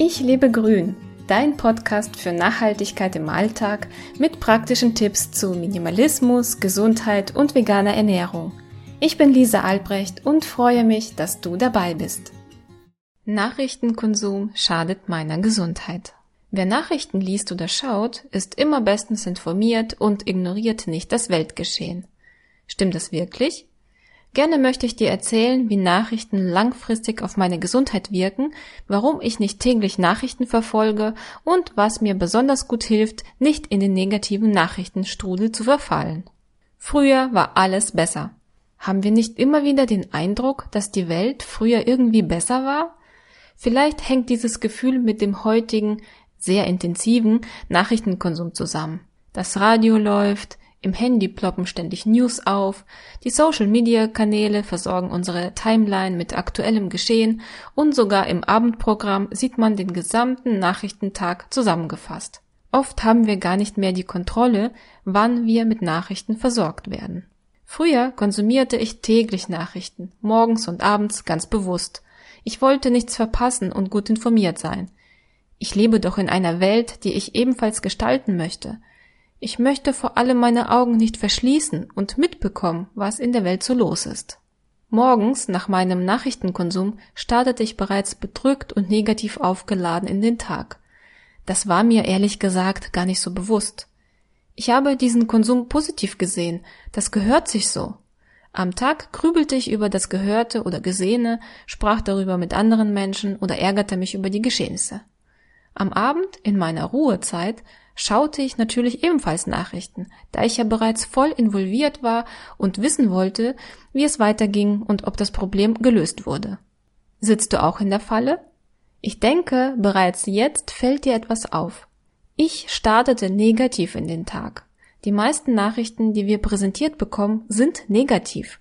Ich lebe grün, dein Podcast für Nachhaltigkeit im Alltag mit praktischen Tipps zu Minimalismus, Gesundheit und veganer Ernährung. Ich bin Lisa Albrecht und freue mich, dass du dabei bist. Nachrichtenkonsum schadet meiner Gesundheit. Wer Nachrichten liest oder schaut, ist immer bestens informiert und ignoriert nicht das Weltgeschehen. Stimmt das wirklich? Gerne möchte ich dir erzählen, wie Nachrichten langfristig auf meine Gesundheit wirken, warum ich nicht täglich Nachrichten verfolge und was mir besonders gut hilft, nicht in den negativen Nachrichtenstrudel zu verfallen. Früher war alles besser. Haben wir nicht immer wieder den Eindruck, dass die Welt früher irgendwie besser war? Vielleicht hängt dieses Gefühl mit dem heutigen, sehr intensiven Nachrichtenkonsum zusammen. Das Radio läuft, im Handy ploppen ständig News auf, die Social-Media-Kanäle versorgen unsere Timeline mit aktuellem Geschehen und sogar im Abendprogramm sieht man den gesamten Nachrichtentag zusammengefasst. Oft haben wir gar nicht mehr die Kontrolle, wann wir mit Nachrichten versorgt werden. Früher konsumierte ich täglich Nachrichten, morgens und abends ganz bewusst. Ich wollte nichts verpassen und gut informiert sein. Ich lebe doch in einer Welt, die ich ebenfalls gestalten möchte. Ich möchte vor allem meine Augen nicht verschließen und mitbekommen, was in der Welt so los ist. Morgens nach meinem Nachrichtenkonsum startete ich bereits bedrückt und negativ aufgeladen in den Tag. Das war mir ehrlich gesagt gar nicht so bewusst. Ich habe diesen Konsum positiv gesehen, das gehört sich so. Am Tag grübelte ich über das Gehörte oder Gesehene, sprach darüber mit anderen Menschen oder ärgerte mich über die Geschehnisse. Am Abend, in meiner Ruhezeit, schaute ich natürlich ebenfalls Nachrichten, da ich ja bereits voll involviert war und wissen wollte, wie es weiterging und ob das Problem gelöst wurde. Sitzt du auch in der Falle? Ich denke, bereits jetzt fällt dir etwas auf. Ich startete negativ in den Tag. Die meisten Nachrichten, die wir präsentiert bekommen, sind negativ.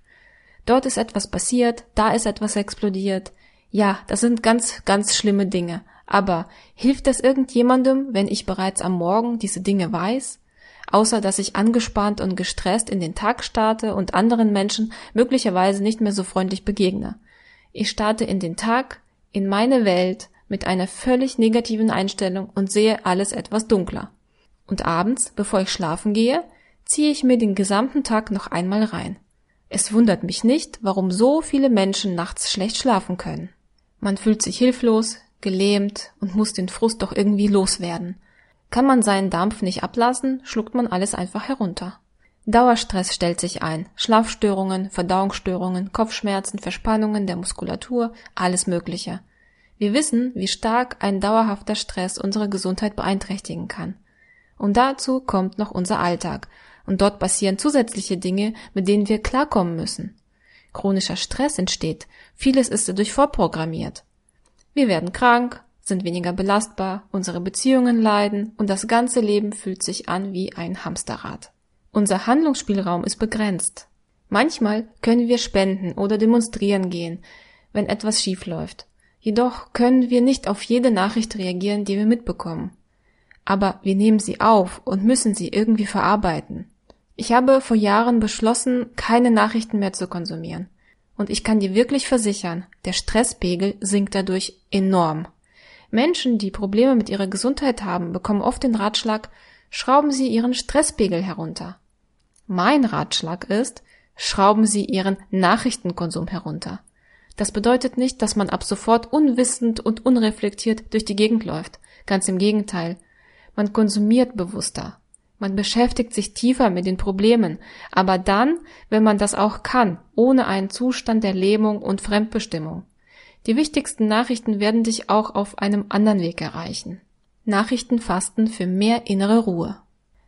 Dort ist etwas passiert, da ist etwas explodiert. Ja, das sind ganz, ganz schlimme Dinge. Aber hilft das irgendjemandem, wenn ich bereits am Morgen diese Dinge weiß? Außer dass ich angespannt und gestresst in den Tag starte und anderen Menschen möglicherweise nicht mehr so freundlich begegne. Ich starte in den Tag, in meine Welt, mit einer völlig negativen Einstellung und sehe alles etwas dunkler. Und abends, bevor ich schlafen gehe, ziehe ich mir den gesamten Tag noch einmal rein. Es wundert mich nicht, warum so viele Menschen nachts schlecht schlafen können. Man fühlt sich hilflos, gelähmt und muss den Frust doch irgendwie loswerden. Kann man seinen Dampf nicht ablassen, schluckt man alles einfach herunter. Dauerstress stellt sich ein. Schlafstörungen, Verdauungsstörungen, Kopfschmerzen, Verspannungen der Muskulatur, alles Mögliche. Wir wissen, wie stark ein dauerhafter Stress unsere Gesundheit beeinträchtigen kann. Und dazu kommt noch unser Alltag. Und dort passieren zusätzliche Dinge, mit denen wir klarkommen müssen. Chronischer Stress entsteht. Vieles ist dadurch vorprogrammiert. Wir werden krank, sind weniger belastbar, unsere Beziehungen leiden und das ganze Leben fühlt sich an wie ein Hamsterrad. Unser Handlungsspielraum ist begrenzt. Manchmal können wir spenden oder demonstrieren gehen, wenn etwas schief läuft. Jedoch können wir nicht auf jede Nachricht reagieren, die wir mitbekommen. Aber wir nehmen sie auf und müssen sie irgendwie verarbeiten. Ich habe vor Jahren beschlossen, keine Nachrichten mehr zu konsumieren. Und ich kann dir wirklich versichern, der Stresspegel sinkt dadurch enorm. Menschen, die Probleme mit ihrer Gesundheit haben, bekommen oft den Ratschlag, schrauben Sie Ihren Stresspegel herunter. Mein Ratschlag ist, schrauben Sie Ihren Nachrichtenkonsum herunter. Das bedeutet nicht, dass man ab sofort unwissend und unreflektiert durch die Gegend läuft. Ganz im Gegenteil. Man konsumiert bewusster. Man beschäftigt sich tiefer mit den Problemen, aber dann, wenn man das auch kann, ohne einen Zustand der Lähmung und Fremdbestimmung. Die wichtigsten Nachrichten werden dich auch auf einem anderen Weg erreichen. Nachrichtenfasten für mehr innere Ruhe.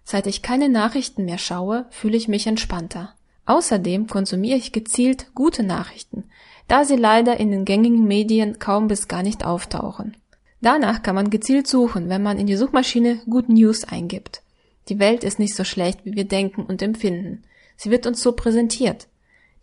Seit ich keine Nachrichten mehr schaue, fühle ich mich entspannter. Außerdem konsumiere ich gezielt gute Nachrichten, da sie leider in den gängigen Medien kaum bis gar nicht auftauchen. Danach kann man gezielt suchen, wenn man in die Suchmaschine Good News eingibt. Die Welt ist nicht so schlecht, wie wir denken und empfinden. Sie wird uns so präsentiert.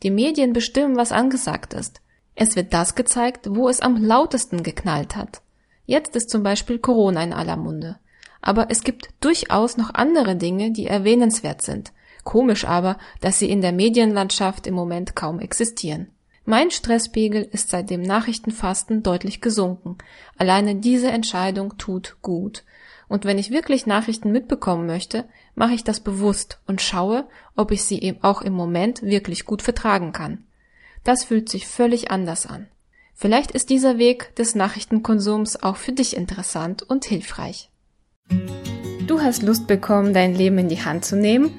Die Medien bestimmen, was angesagt ist. Es wird das gezeigt, wo es am lautesten geknallt hat. Jetzt ist zum Beispiel Corona in aller Munde. Aber es gibt durchaus noch andere Dinge, die erwähnenswert sind. Komisch aber, dass sie in der Medienlandschaft im Moment kaum existieren. Mein Stresspegel ist seit dem Nachrichtenfasten deutlich gesunken. Alleine diese Entscheidung tut gut. Und wenn ich wirklich Nachrichten mitbekommen möchte, mache ich das bewusst und schaue, ob ich sie eben auch im Moment wirklich gut vertragen kann. Das fühlt sich völlig anders an. Vielleicht ist dieser Weg des Nachrichtenkonsums auch für dich interessant und hilfreich. Du hast Lust bekommen, dein Leben in die Hand zu nehmen?